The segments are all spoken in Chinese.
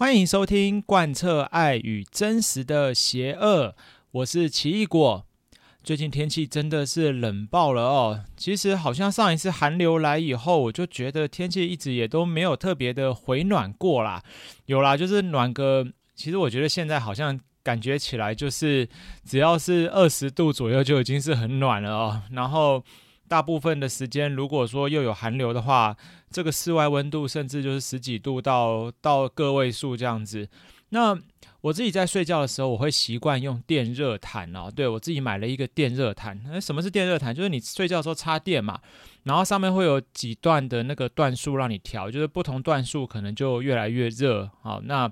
欢迎收听贯彻爱与真实的邪恶，我是奇异果。最近天气真的是冷爆了哦。其实好像上一次寒流来以后，我就觉得天气一直也都没有特别的回暖过啦。有啦，就是暖个。其实我觉得现在好像感觉起来，就是只要是二十度左右就已经是很暖了哦。然后。大部分的时间，如果说又有寒流的话，这个室外温度甚至就是十几度到到个位数这样子。那我自己在睡觉的时候，我会习惯用电热毯哦。对，我自己买了一个电热毯。那什么是电热毯？就是你睡觉的时候插电嘛，然后上面会有几段的那个段数让你调，就是不同段数可能就越来越热。好，那。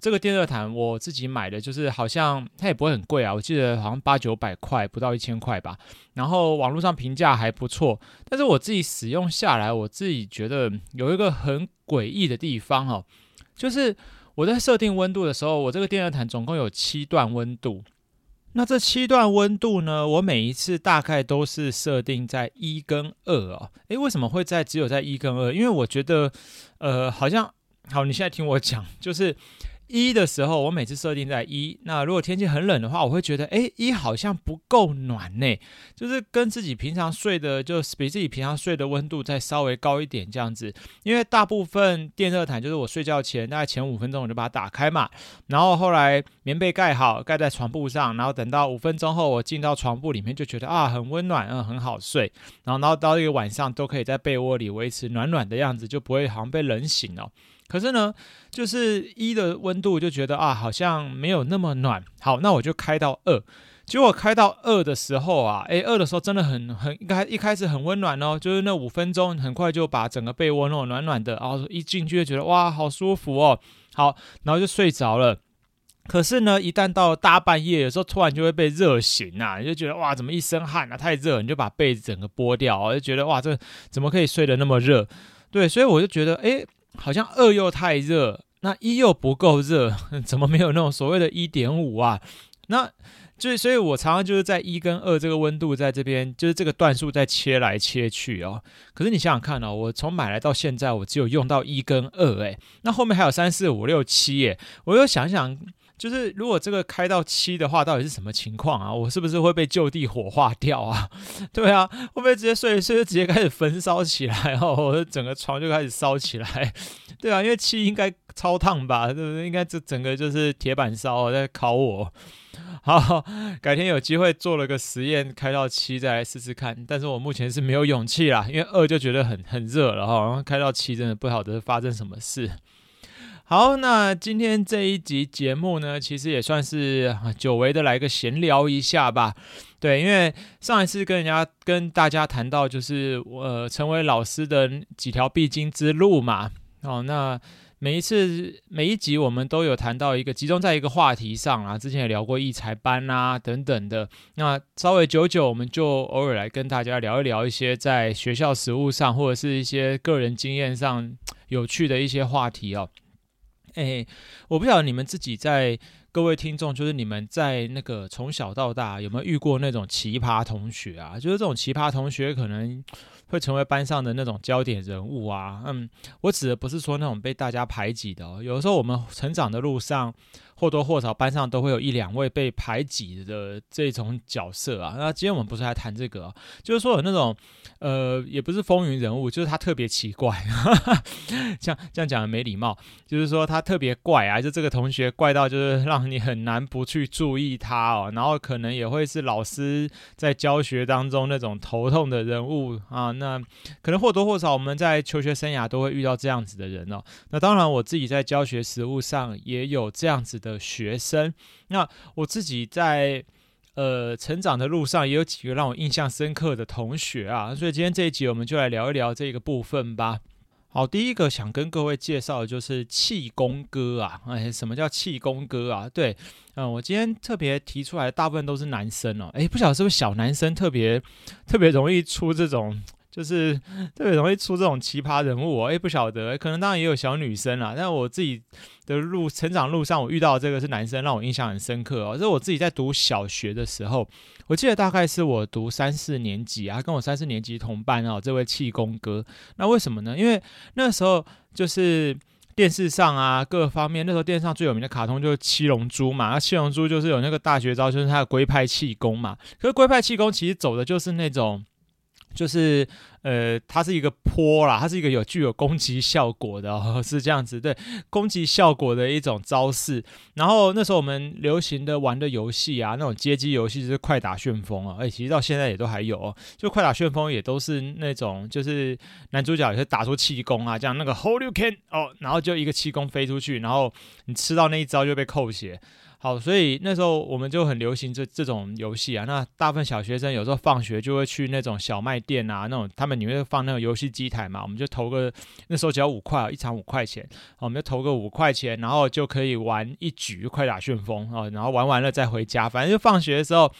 这个电热毯我自己买的，就是好像它也不会很贵啊，我记得好像八九百块，不到一千块吧。然后网络上评价还不错，但是我自己使用下来，我自己觉得有一个很诡异的地方哦，就是我在设定温度的时候，我这个电热毯总共有七段温度。那这七段温度呢，我每一次大概都是设定在一跟二哦。诶，为什么会在只有在一跟二？因为我觉得，呃，好像好，你现在听我讲，就是。一的时候，我每次设定在一。那如果天气很冷的话，我会觉得，哎，一好像不够暖呢，就是跟自己平常睡的，就比自己平常睡的温度再稍微高一点这样子。因为大部分电热毯就是我睡觉前大概前五分钟我就把它打开嘛，然后后来棉被盖好，盖在床铺上，然后等到五分钟后我进到床铺里面就觉得啊很温暖，嗯很好睡，然后然后到一个晚上都可以在被窝里维持暖暖的样子，就不会好像被冷醒哦。可是呢，就是一的温度就觉得啊，好像没有那么暖。好，那我就开到二。结果开到二的时候啊，诶，二的时候真的很很一开一开始很温暖哦，就是那五分钟很快就把整个被窝弄暖暖的，然后一进去就觉得哇，好舒服哦。好，然后就睡着了。可是呢，一旦到大半夜，有时候突然就会被热醒啊，你就觉得哇，怎么一身汗啊，太热，你就把被子整个剥掉，我就觉得哇，这怎么可以睡得那么热？对，所以我就觉得诶。好像二又太热，那一又不够热，怎么没有那种所谓的一点五啊？那就所以，我常常就是在一跟二这个温度在这边，就是这个段数在切来切去哦。可是你想想看哦，我从买来到现在，我只有用到一跟二，诶，那后面还有三四五六七，耶，我又想想。就是如果这个开到七的话，到底是什么情况啊？我是不是会被就地火化掉啊？对啊，会不会直接睡睡就直接开始焚烧起来哦？我的整个床就开始烧起来，对啊，因为七应该超烫吧？对不对？应该这整个就是铁板烧在烤我。好，改天有机会做了个实验，开到七再来试试看。但是我目前是没有勇气啦，因为二就觉得很很热了哈，然后开到七真的不晓得发生什么事。好，那今天这一集节目呢，其实也算是久违的来个闲聊一下吧。对，因为上一次跟人家跟大家谈到，就是呃成为老师的几条必经之路嘛。哦，那每一次每一集我们都有谈到一个集中在一个话题上啊，之前也聊过育才班啊等等的。那稍微久久，我们就偶尔来跟大家聊一聊一些在学校实务上或者是一些个人经验上有趣的一些话题哦。哎，我不晓得你们自己在各位听众，就是你们在那个从小到大有没有遇过那种奇葩同学啊？就是这种奇葩同学可能会成为班上的那种焦点人物啊。嗯，我指的不是说那种被大家排挤的哦，有的时候我们成长的路上。或多或少班上都会有一两位被排挤的这种角色啊。那今天我们不是来谈这个，就是说有那种呃，也不是风云人物，就是他特别奇怪，哈哈，这样这样讲的没礼貌，就是说他特别怪啊，就这个同学怪到就是让你很难不去注意他哦。然后可能也会是老师在教学当中那种头痛的人物啊。那可能或多或少我们在求学生涯都会遇到这样子的人哦。那当然我自己在教学实务上也有这样子的。学生，那我自己在呃成长的路上也有几个让我印象深刻的同学啊，所以今天这一集我们就来聊一聊这个部分吧。好，第一个想跟各位介绍的就是气功哥啊，哎，什么叫气功哥啊？对，嗯，我今天特别提出来大部分都是男生哦，哎，不晓得是不是小男生特别特别容易出这种。就是特别容易出这种奇葩人物，哦，诶，不晓得，可能当然也有小女生啦。但我自己的路成长路上，我遇到这个是男生，让我印象很深刻哦。这是我自己在读小学的时候，我记得大概是我读三四年级啊，跟我三四年级同班哦。这位气功哥，那为什么呢？因为那时候就是。电视上啊，各方面那时候电视上最有名的卡通就是七龙珠嘛，那七龙珠就是有那个大绝招，就是他的龟派气功嘛。可是龟派气功其实走的就是那种。就是呃，它是一个坡啦，它是一个有具有攻击效果的哦，是这样子，对，攻击效果的一种招式。然后那时候我们流行的玩的游戏啊，那种街机游戏就是快打旋风啊，哎，其实到现在也都还有哦，就快打旋风也都是那种，就是男主角也是打出气功啊，这样那个 Horyuken 哦，然后就一个气功飞出去，然后你吃到那一招就被扣血。好，所以那时候我们就很流行这这种游戏啊。那大部分小学生有时候放学就会去那种小卖店啊，那种他们里面放那种游戏机台嘛，我们就投个那时候只要五块，一场五块钱，我们就投个五块钱，然后就可以玩一局快打旋风啊，然后玩完了再回家，反正就放学的时候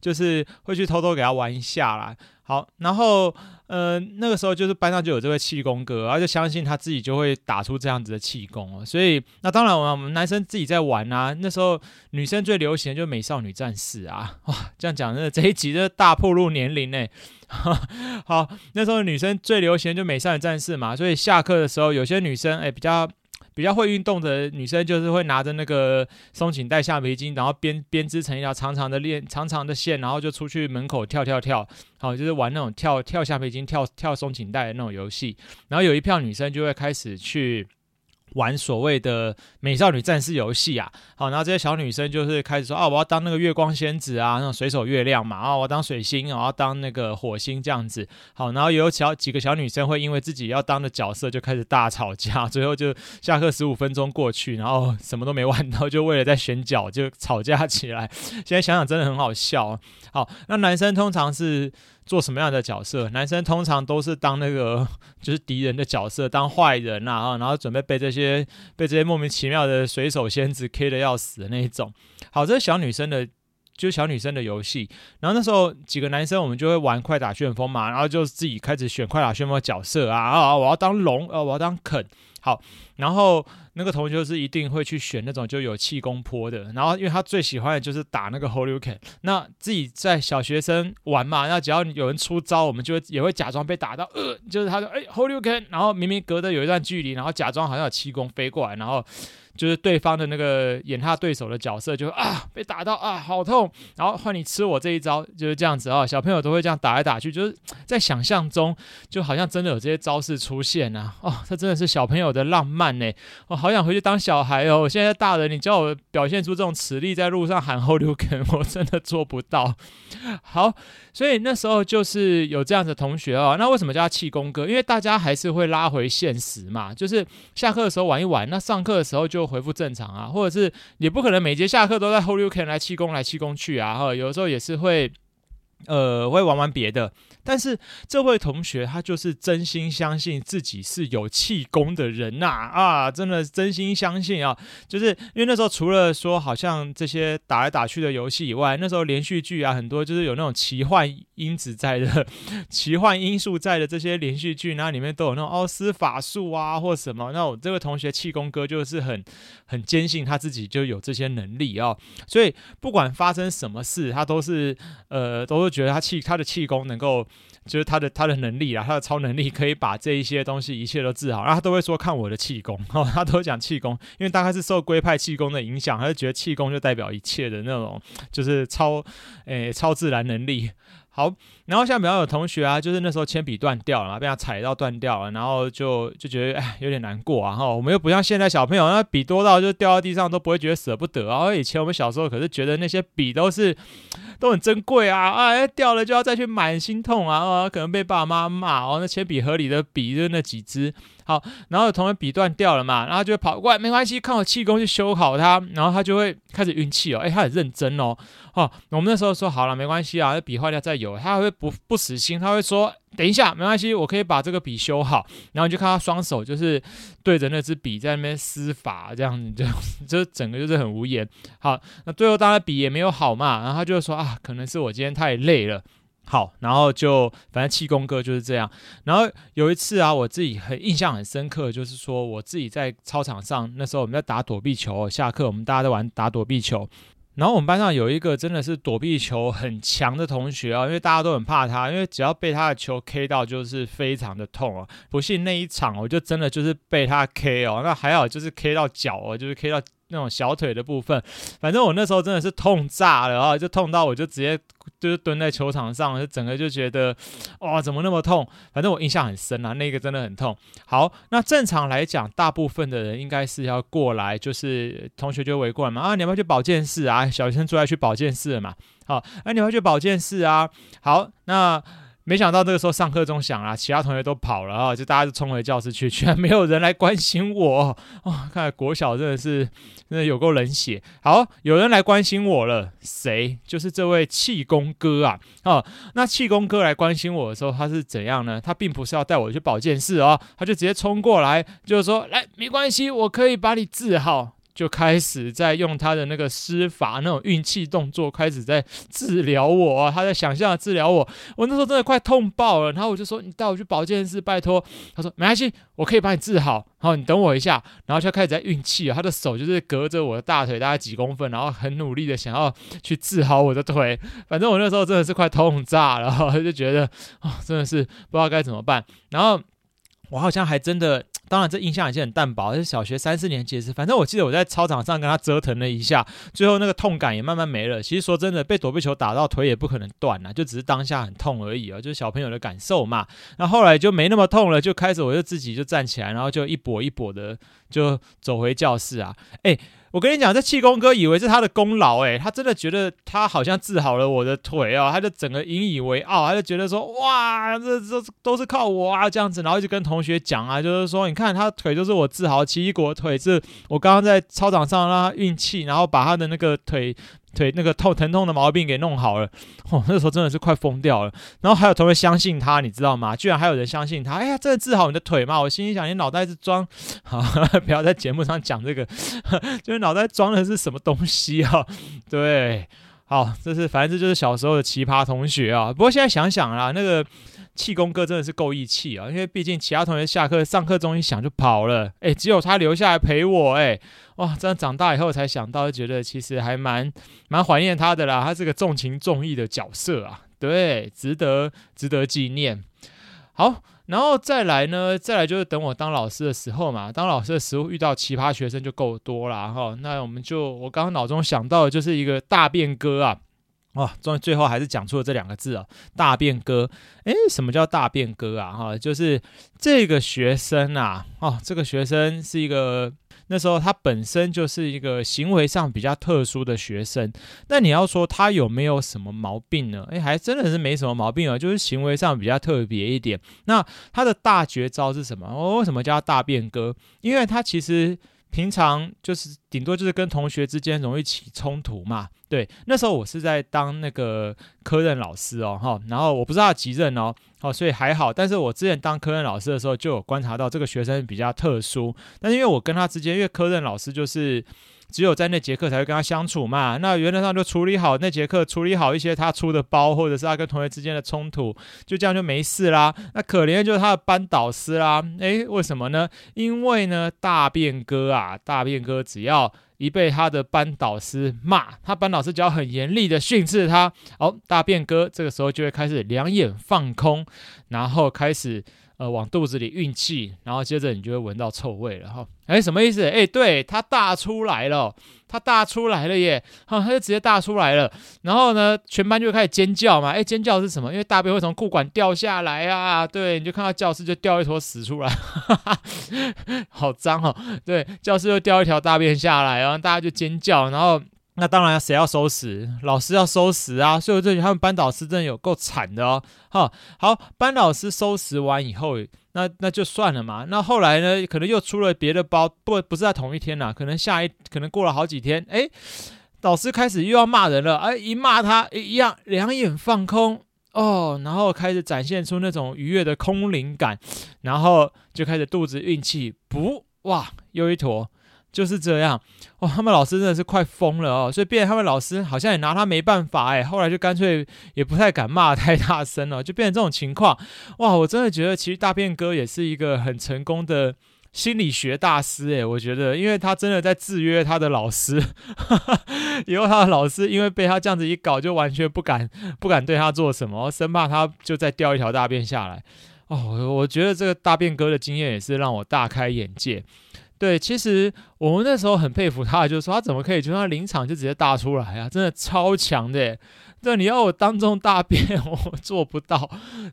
就是会去偷偷给他玩一下啦。好，然后呃，那个时候就是班上就有这位气功哥，然后就相信他自己就会打出这样子的气功哦。所以那当然，我们男生自己在玩啊。那时候女生最流行的就是美少女战士啊，哇，这样讲，真的这一集就大暴露年龄呢。好，那时候女生最流行就美少女战士嘛，所以下课的时候，有些女生哎比较。比较会运动的女生，就是会拿着那个松紧带橡皮筋，然后编编织成一条长长的链、长长的线，然后就出去门口跳跳跳，好，就是玩那种跳跳橡皮筋、跳跳松紧带的那种游戏。然后有一票女生就会开始去。玩所谓的美少女战士游戏啊，好，然后这些小女生就是开始说啊，我要当那个月光仙子啊，那种水手月亮嘛，啊，我要当水星，我要当那个火星这样子，好，然后有小几个小女生会因为自己要当的角色就开始大吵架，最后就下课十五分钟过去，然后什么都没玩到，就为了在选角就吵架起来。现在想想真的很好笑。好，那男生通常是。做什么样的角色？男生通常都是当那个 就是敌人的角色，当坏人啊，然后准备被这些被这些莫名其妙的水手仙子 K 的要死的那一种。好，这是小女生的，就是小女生的游戏。然后那时候几个男生我们就会玩快打旋风嘛，然后就自己开始选快打旋风的角色啊啊，我要当龙，呃，我要当肯。好，然后。那个同学是一定会去选那种就有气功坡的，然后因为他最喜欢的就是打那个 Holy Can，。那自己在小学生玩嘛，那只要有人出招，我们就也会假装被打到，呃，就是他说哎 Holy Can，然后明明隔着有一段距离，然后假装好像有气功飞过来，然后。就是对方的那个演他对手的角色就，啊被打到啊好痛，然后换你吃我这一招，就是这样子啊。小朋友都会这样打来打去，就是在想象中就好像真的有这些招式出现啊。哦，这真的是小朋友的浪漫呢。我好想回去当小孩哦。我现在大人，你叫我表现出这种实力，在路上喊 Horyuken，我真的做不到。好，所以那时候就是有这样的同学哦。那为什么叫他气功哥？因为大家还是会拉回现实嘛，就是下课的时候玩一玩，那上课的时候就。恢复正常啊，或者是也不可能每节下课都在 Horyuken 来气功来气功去啊，哈，有的时候也是会，呃，会玩玩别的。但是这位同学他就是真心相信自己是有气功的人呐啊，真的真心相信啊，就是因为那时候除了说好像这些打来打去的游戏以外，那时候连续剧啊很多就是有那种奇幻因子在的，奇幻因素在的这些连续剧，那里面都有那种奥斯法术啊或什么，那我这位同学气功哥就是很很坚信他自己就有这些能力啊，所以不管发生什么事，他都是呃都是觉得他气他的气功能够。就是他的他的能力啊，他的超能力可以把这一些东西一切都治好，然后他都会说看我的气功，哦，他都会讲气功，因为大概是受龟派气功的影响，他就觉得气功就代表一切的那种，就是超诶、超自然能力。好，然后像比方有同学啊，就是那时候铅笔断掉了，被他踩到断掉了，然后就就觉得哎有点难过啊哈。我们又不像现在小朋友，那笔多到就掉到地上都不会觉得舍不得啊。以前我们小时候可是觉得那些笔都是都很珍贵啊，哎掉了就要再去买，心痛啊，啊可能被爸妈骂哦。那铅笔盒里的笔就那几支。好，然后有同学笔断掉了嘛，然后就会跑过来，没关系，看我气功去修好它，然后他就会开始运气哦，哎，他很认真哦，哦，我们那时候说好了，没关系啊，笔坏掉再有，他会不不死心，他会说等一下，没关系，我可以把这个笔修好，然后就看他双手就是对着那支笔在那边施法，这样子就 就整个就是很无言。好，那最后当然笔也没有好嘛，然后他就说啊，可能是我今天太累了。好，然后就反正气功哥就是这样。然后有一次啊，我自己很印象很深刻，就是说我自己在操场上，那时候我们在打躲避球，下课我们大家在玩打躲避球。然后我们班上有一个真的是躲避球很强的同学啊，因为大家都很怕他，因为只要被他的球 K 到，就是非常的痛哦。不信那一场，我就真的就是被他 K 哦，那还好就是 K 到脚哦，就是 K 到。那种小腿的部分，反正我那时候真的是痛炸了啊，就痛到我就直接就是蹲在球场上，就整个就觉得哇，怎么那么痛？反正我印象很深啊，那个真的很痛。好，那正常来讲，大部分的人应该是要过来，就是同学就围过来嘛，啊，你要不要去保健室啊？小学生最爱去保健室了嘛？好，啊，你要去保健室啊？好，那。没想到这个时候上课钟响了，其他同学都跑了啊，就大家就冲回教室去，居然没有人来关心我哦。看来国小真的是真的有够冷血。好，有人来关心我了，谁？就是这位气功哥啊。哦，那气功哥来关心我的时候，他是怎样呢？他并不是要带我去保健室哦，他就直接冲过来，就是说，来，没关系，我可以把你治好。就开始在用他的那个施法，那种运气动作，开始在治疗我。他在想象治疗我，我那时候真的快痛爆了。然后我就说：“你带我去保健室，拜托。”他说：“没关系，我可以把你治好。”好，你等我一下。然后就开始在运气，他的手就是隔着我的大腿大概几公分，然后很努力的想要去治好我的腿。反正我那时候真的是快痛炸了，就觉得啊、真的是不知道该怎么办。然后我好像还真的。当然，这印象已经很淡薄，是小学三四年级的事。反正我记得我在操场上跟他折腾了一下，最后那个痛感也慢慢没了。其实说真的，被躲避球打到腿也不可能断啊，就只是当下很痛而已啊，就是小朋友的感受嘛。那后来就没那么痛了，就开始我就自己就站起来，然后就一跛一跛的就走回教室啊，哎。我跟你讲，这气功哥以为是他的功劳，诶，他真的觉得他好像治好了我的腿哦，他就整个引以为傲，他就觉得说，哇，这这都是靠我啊，这样子，然后就跟同学讲啊，就是说，你看他腿就是我治好，奇异果腿是我刚刚在操场上让他运气，然后把他的那个腿。腿那个痛疼痛的毛病给弄好了，哦，那时候真的是快疯掉了。然后还有同学相信他，你知道吗？居然还有人相信他，哎呀，真的治好你的腿吗？我心里想，你脑袋是装…… 好，不要在节目上讲这个，就是脑袋装的是什么东西啊？对，好，这是反正这就是小时候的奇葩同学啊。不过现在想想啦，那个。气功哥真的是够义气啊！因为毕竟其他同学下课上课钟一响就跑了，哎，只有他留下来陪我，哎，哇！真的长大以后才想到，觉得其实还蛮蛮怀念他的啦。他是个重情重义的角色啊，对，值得值得纪念。好，然后再来呢，再来就是等我当老师的时候嘛，当老师的时候遇到奇葩学生就够多了哈。那我们就我刚刚脑中想到的就是一个大便哥啊。哇，终于最后还是讲出了这两个字啊，大便哥。诶，什么叫大便哥啊？哈，就是这个学生啊，哦，这个学生是一个那时候他本身就是一个行为上比较特殊的学生。那你要说他有没有什么毛病呢？诶，还真的是没什么毛病啊，就是行为上比较特别一点。那他的大绝招是什么？哦，为什么叫大便哥？因为他其实。平常就是顶多就是跟同学之间容易起冲突嘛，对。那时候我是在当那个科任老师哦，哈，然后我不知道他几任哦，哦，所以还好。但是我之前当科任老师的时候，就有观察到这个学生比较特殊。但是因为我跟他之间，因为科任老师就是。只有在那节课才会跟他相处嘛，那原则上就处理好那节课，处理好一些他出的包，或者是他跟同学之间的冲突，就这样就没事啦。那可怜的就是他的班导师啦，诶，为什么呢？因为呢，大便哥啊，大便哥只要一被他的班导师骂，他班导师只要很严厉的训斥他，哦，大便哥这个时候就会开始两眼放空，然后开始。呃，往肚子里运气，然后接着你就会闻到臭味了哈。哎，什么意思？哎，对，它大出来了，它大出来了耶！哈，它就直接大出来了。然后呢，全班就开始尖叫嘛。哎，尖叫是什么？因为大便会从裤管掉下来啊。对，你就看到教室就掉一坨屎出来，哈哈，好脏哦。对，教室又掉一条大便下来，然后大家就尖叫，然后。那当然，谁要收拾？老师要收拾啊！所以我这里他们班导师真的有够惨的哦。哈，好，班导师收拾完以后，那那就算了嘛。那后来呢，可能又出了别的包，不不是在同一天呐，可能下一，可能过了好几天，哎，导师开始又要骂人了，哎，一骂他一样，两眼放空哦，然后开始展现出那种愉悦的空灵感，然后就开始肚子运气，不，哇，又一坨。就是这样。哇，他们老师真的是快疯了哦，所以变他们老师好像也拿他没办法哎，后来就干脆也不太敢骂太大声了，就变成这种情况。哇，我真的觉得其实大便哥也是一个很成功的心理学大师诶，我觉得，因为他真的在制约他的老师，以后他的老师因为被他这样子一搞，就完全不敢不敢对他做什么，生怕他就再掉一条大便下来。哦，我觉得这个大便哥的经验也是让我大开眼界。对，其实我们那时候很佩服他，就是说他怎么可以就他临场就直接大出来啊，真的超强的。对，你要我当众大便，我做不到。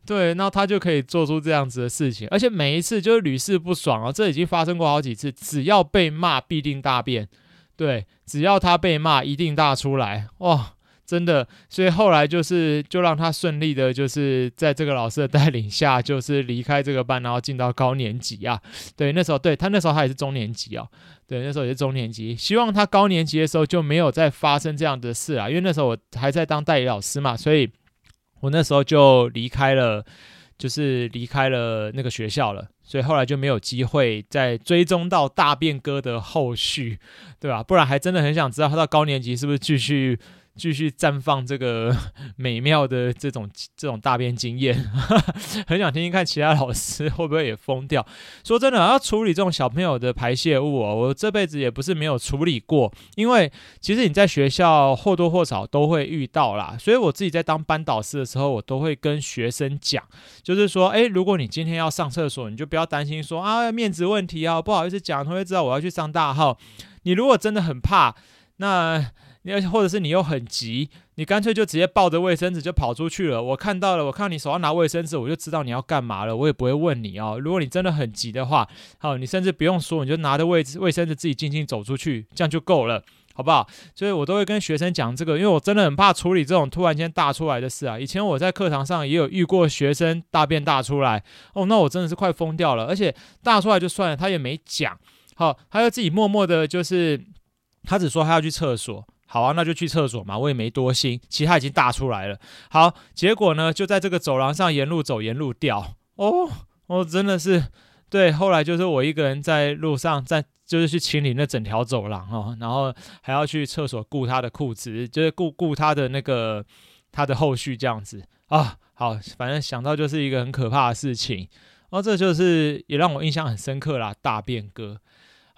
对，那他就可以做出这样子的事情，而且每一次就是屡试不爽啊，这已经发生过好几次，只要被骂必定大便。对，只要他被骂一定大出来，哇！真的，所以后来就是就让他顺利的，就是在这个老师的带领下，就是离开这个班，然后进到高年级啊。对，那时候对他那时候他也是中年级哦。对，那时候也是中年级。希望他高年级的时候就没有再发生这样的事啊，因为那时候我还在当代理老师嘛，所以我那时候就离开了，就是离开了那个学校了。所以后来就没有机会再追踪到大便哥的后续，对吧？不然还真的很想知道他到高年级是不是继续。继续绽放这个 美妙的这种这种大便经验，很想听听看其他老师会不会也疯掉。说真的，要处理这种小朋友的排泄物哦，我这辈子也不是没有处理过。因为其实你在学校或多或少都会遇到啦，所以我自己在当班导师的时候，我都会跟学生讲，就是说，诶，如果你今天要上厕所，你就不要担心说啊面子问题啊，不好意思讲，同学知道我要去上大号。你如果真的很怕，那。你或者是你又很急，你干脆就直接抱着卫生纸就跑出去了。我看到了，我看到你手上拿卫生纸，我就知道你要干嘛了。我也不会问你哦。如果你真的很急的话，好，你甚至不用说，你就拿着卫卫生纸自己静静走出去，这样就够了，好不好？所以我都会跟学生讲这个，因为我真的很怕处理这种突然间大出来的事啊。以前我在课堂上也有遇过学生大便大出来，哦，那我真的是快疯掉了。而且大出来就算了，他也没讲，好，他就自己默默的，就是他只说他要去厕所。好啊，那就去厕所嘛，我也没多心。其他已经大出来了。好，结果呢，就在这个走廊上沿路走，沿路掉。哦，哦，真的是，对。后来就是我一个人在路上，在就是去清理那整条走廊哦，然后还要去厕所顾他的裤子，就是顾顾他的那个他的后续这样子啊。好，反正想到就是一个很可怕的事情。然哦，这就是也让我印象很深刻啦，大便哥。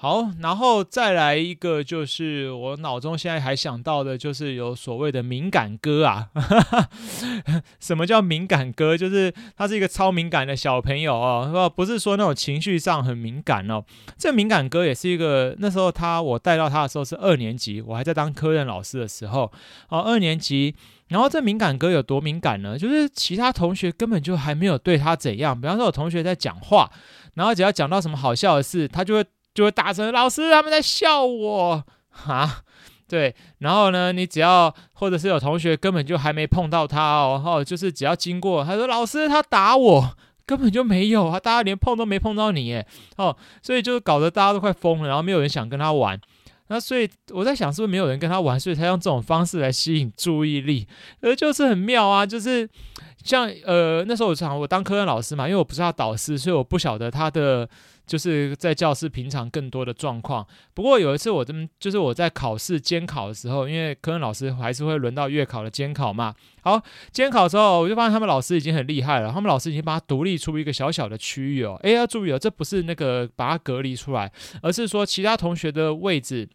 好，然后再来一个，就是我脑中现在还想到的，就是有所谓的敏感哥啊。什么叫敏感哥？就是他是一个超敏感的小朋友哦，不是说那种情绪上很敏感哦。这敏感哥也是一个，那时候他我带到他的时候是二年级，我还在当科任老师的时候哦，二年级。然后这敏感哥有多敏感呢？就是其他同学根本就还没有对他怎样。比方说，有同学在讲话，然后只要讲到什么好笑的事，他就会。就会大声，老师他们在笑我。啊，对，然后呢，你只要或者是有同学根本就还没碰到他哦，哦，就是只要经过，他说老师他打我，根本就没有啊，大家连碰都没碰到你耶，哦，所以就是搞得大家都快疯了，然后没有人想跟他玩，那所以我在想是不是没有人跟他玩，所以他用这种方式来吸引注意力，呃，就是很妙啊，就是像呃那时候我常我当科任老师嘛，因为我不是他导师，所以我不晓得他的。就是在教室平常更多的状况。不过有一次我这么就是我在考试监考的时候，因为科任老师还是会轮到月考的监考嘛。好，监考的时候我就发现他们老师已经很厉害了，他们老师已经把它独立出一个小小的区域哦。诶，要注意哦，这不是那个把它隔离出来，而是说其他同学的位置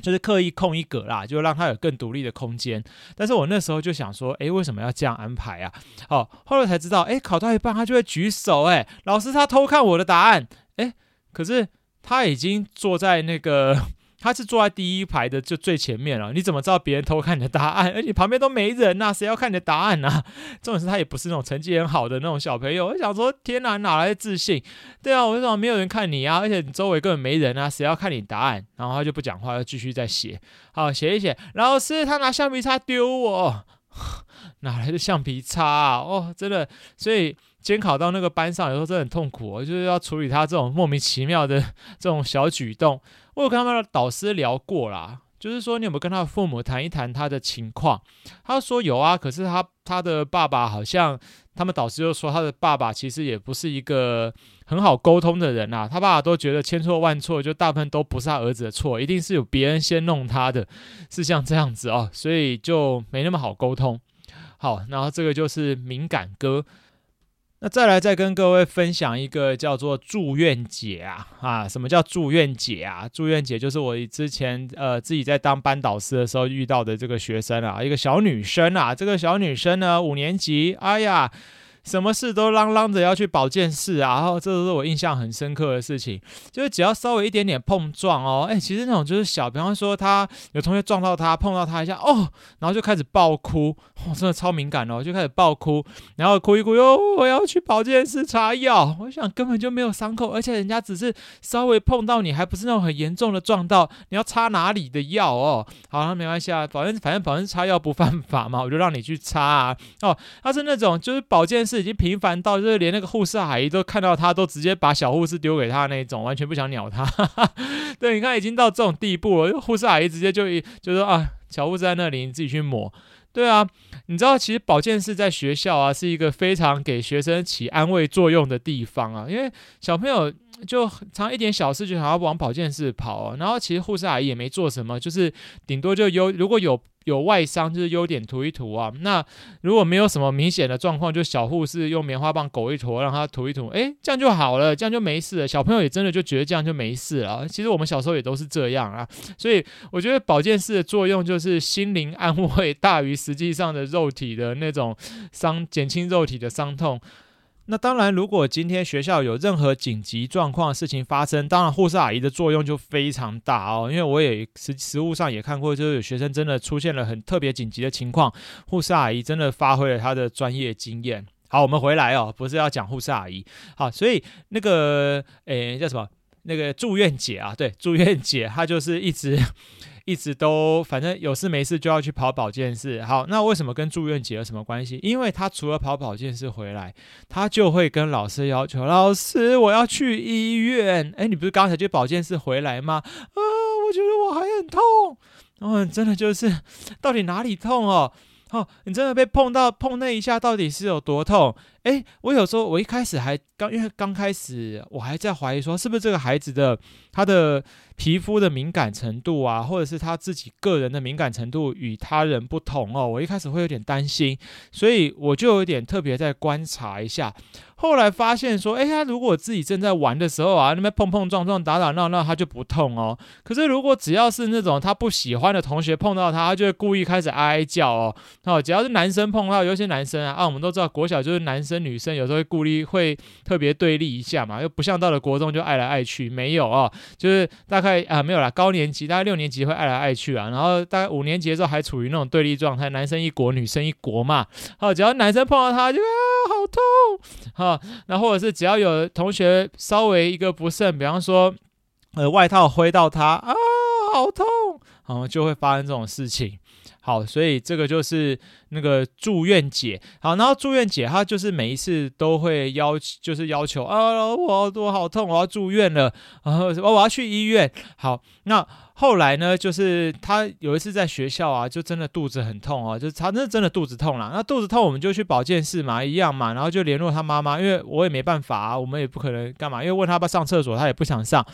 就是刻意空一格啦，就让他有更独立的空间。但是我那时候就想说，诶，为什么要这样安排啊？哦，后来才知道，诶，考到一半他就会举手，诶，老师他偷看我的答案。诶，可是他已经坐在那个，他是坐在第一排的就最前面了。你怎么知道别人偷看你的答案？而且旁边都没人呐，谁要看你的答案呢？重点是他也不是那种成绩很好的那种小朋友。我想说，天哪，哪来的自信？对啊，为什么没有人看你啊？而且你周围根本没人啊，谁要看你答案？然后他就不讲话，就继续在写。好，写一写。老师他拿橡皮擦丢我，哪来的橡皮擦？哦，真的，所以。监考到那个班上，有时候真的很痛苦，就是要处理他这种莫名其妙的 这种小举动。我有跟他们的导师聊过啦，就是说你有没有跟他父母谈一谈他的情况？他说有啊，可是他他的爸爸好像，他们导师就说他的爸爸其实也不是一个很好沟通的人啊。他爸爸都觉得千错万错，就大部分都不是他儿子的错，一定是有别人先弄他的，是像这样子哦，所以就没那么好沟通。好，然后这个就是敏感哥。那再来再跟各位分享一个叫做住院姐啊啊，什么叫住院姐啊？住院姐就是我之前呃自己在当班导师的时候遇到的这个学生啊，一个小女生啊，这个小女生呢五年级，哎呀。什么事都嚷嚷着要去保健室啊，然后这都是我印象很深刻的事情，就是只要稍微一点点碰撞哦，哎，其实那种就是小，比方说他有同学撞到他，碰到他一下哦，然后就开始爆哭，哦，真的超敏感哦，就开始爆哭，然后哭一哭哟，我要去保健室擦药，我想根本就没有伤口，而且人家只是稍微碰到你，还不是那种很严重的撞到，你要擦哪里的药哦？好，那没关系啊，反正反正反正擦药不犯法嘛，我就让你去擦啊，哦，他是那种就是保健室。是已经频繁到，就是连那个护士阿姨都看到他，都直接把小护士丢给他那种，完全不想鸟他。对，你看已经到这种地步了，护士阿姨直接就一就说啊，小护士在那里，你自己去抹。对啊，你知道其实保健室在学校啊是一个非常给学生起安慰作用的地方啊，因为小朋友就常一点小事就想要往保健室跑，然后其实护士阿姨也没做什么，就是顶多就有如果有。有外伤就是优点涂一涂啊，那如果没有什么明显的状况，就小护士用棉花棒狗一坨，让他涂一涂，诶，这样就好了，这样就没事了。小朋友也真的就觉得这样就没事了。其实我们小时候也都是这样啊，所以我觉得保健室的作用就是心灵安慰大于实际上的肉体的那种伤，减轻肉体的伤痛。那当然，如果今天学校有任何紧急状况事情发生，当然护士阿姨的作用就非常大哦。因为我也实实物上也看过，就是有学生真的出现了很特别紧急的情况，护士阿姨真的发挥了她的专业经验。好，我们回来哦，不是要讲护士阿姨。好，所以那个诶叫什么？那个住院姐啊，对，住院姐她就是一直。一直都反正有事没事就要去跑保健室。好，那为什么跟住院姐有什么关系？因为她除了跑保健室回来，她就会跟老师要求：“老师，我要去医院。”哎，你不是刚才去保健室回来吗？啊，我觉得我还很痛。嗯，真的就是，到底哪里痛哦？哦，你真的被碰到碰那一下，到底是有多痛？诶，我有时候我一开始还刚，因为刚开始我还在怀疑说，是不是这个孩子的他的皮肤的敏感程度啊，或者是他自己个人的敏感程度与他人不同哦。我一开始会有点担心，所以我就有点特别在观察一下。后来发现说，哎，他如果自己正在玩的时候啊，那边碰碰撞撞、打打闹闹，他就不痛哦。可是如果只要是那种他不喜欢的同学碰到他，他就会故意开始哀叫哦。哦，只要是男生碰到，有些男生啊，啊，我们都知道国小就是男生女生有时候会顾虑会特别对立一下嘛，又不像到了国中就爱来爱去，没有哦，就是大概啊没有啦，高年级大概六年级会爱来爱去啊，然后大概五年级的时候还处于那种对立状态，男生一国，女生一国嘛。好，只要男生碰到他就啊好痛，好。那或者是只要有同学稍微一个不慎，比方说，呃，外套挥到他啊，好痛，然后，就会发生这种事情。好，所以这个就是那个住院姐。好，然后住院姐她就是每一次都会要，就是要求啊，我我好痛，我要住院了，然后我要去医院。好，那后来呢，就是她有一次在学校啊，就真的肚子很痛哦，就是她那真的肚子痛了。那肚子痛，我们就去保健室嘛，一样嘛，然后就联络她妈妈，因为我也没办法啊，我们也不可能干嘛，因为问她要上厕所，她也不想上。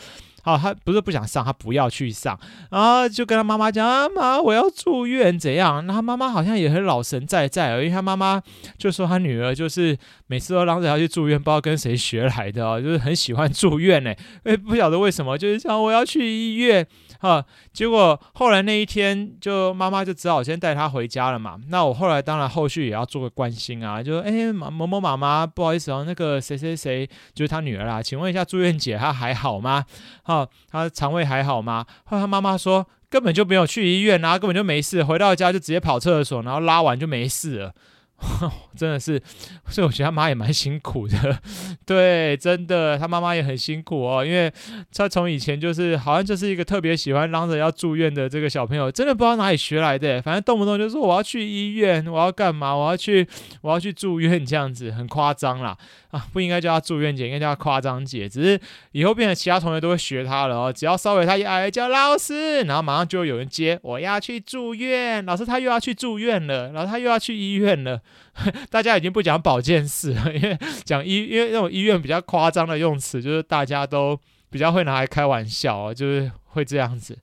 好，他不是不想上，他不要去上，然后就跟他妈妈讲：“啊妈，我要住院，怎样？”那他妈妈好像也很老神在在，因为他妈妈就说他女儿就是每次都嚷着要去住院，不知道跟谁学来的哦，就是很喜欢住院呢。因为不晓得为什么，就是讲我要去医院。哈，结果后来那一天，就妈妈就只好先带他回家了嘛。那我后来当然后续也要做个关心啊，就哎，某某妈妈，不好意思哦，那个谁谁谁就是他女儿啦，请问一下住院姐她还好吗？哈，她肠胃还好吗？后来妈妈说根本就没有去医院啊，根本就没事，回到家就直接跑厕所，然后拉完就没事了。真的是，所以我觉得他妈也蛮辛苦的，对，真的，他妈妈也很辛苦哦，因为他从以前就是好像就是一个特别喜欢嚷着要住院的这个小朋友，真的不知道哪里学来的，反正动不动就说我要去医院，我要干嘛，我要去，我要去住院这样子，很夸张啦，啊，不应该叫他住院姐，应该叫他夸张姐，只是以后变成其他同学都会学他了哦，只要稍微他一哎叫老师，然后马上就有人接，我要去住院，老师他又要去住院了，然后他又要去医院了。大家已经不讲保健室了，因为讲医，因为那种医院比较夸张的用词，就是大家都比较会拿来开玩笑，就是会这样子。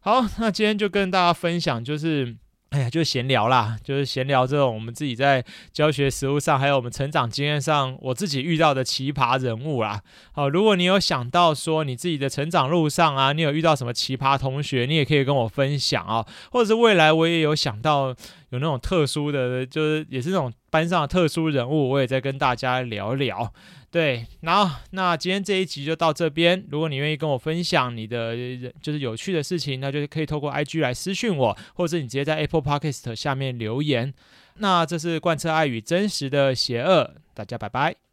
好，那今天就跟大家分享，就是哎呀，就是闲聊啦，就是闲聊这种我们自己在教学实务上，还有我们成长经验上，我自己遇到的奇葩人物啦。好，如果你有想到说你自己的成长路上啊，你有遇到什么奇葩同学，你也可以跟我分享啊，或者是未来我也有想到有那种特殊的，就是也是那种班上的特殊人物，我也在跟大家聊聊。对，然后那今天这一集就到这边。如果你愿意跟我分享你的就是有趣的事情，那就是可以透过 IG 来私讯我，或者你直接在 Apple Podcast 下面留言。那这是贯彻爱与真实的邪恶，大家拜拜。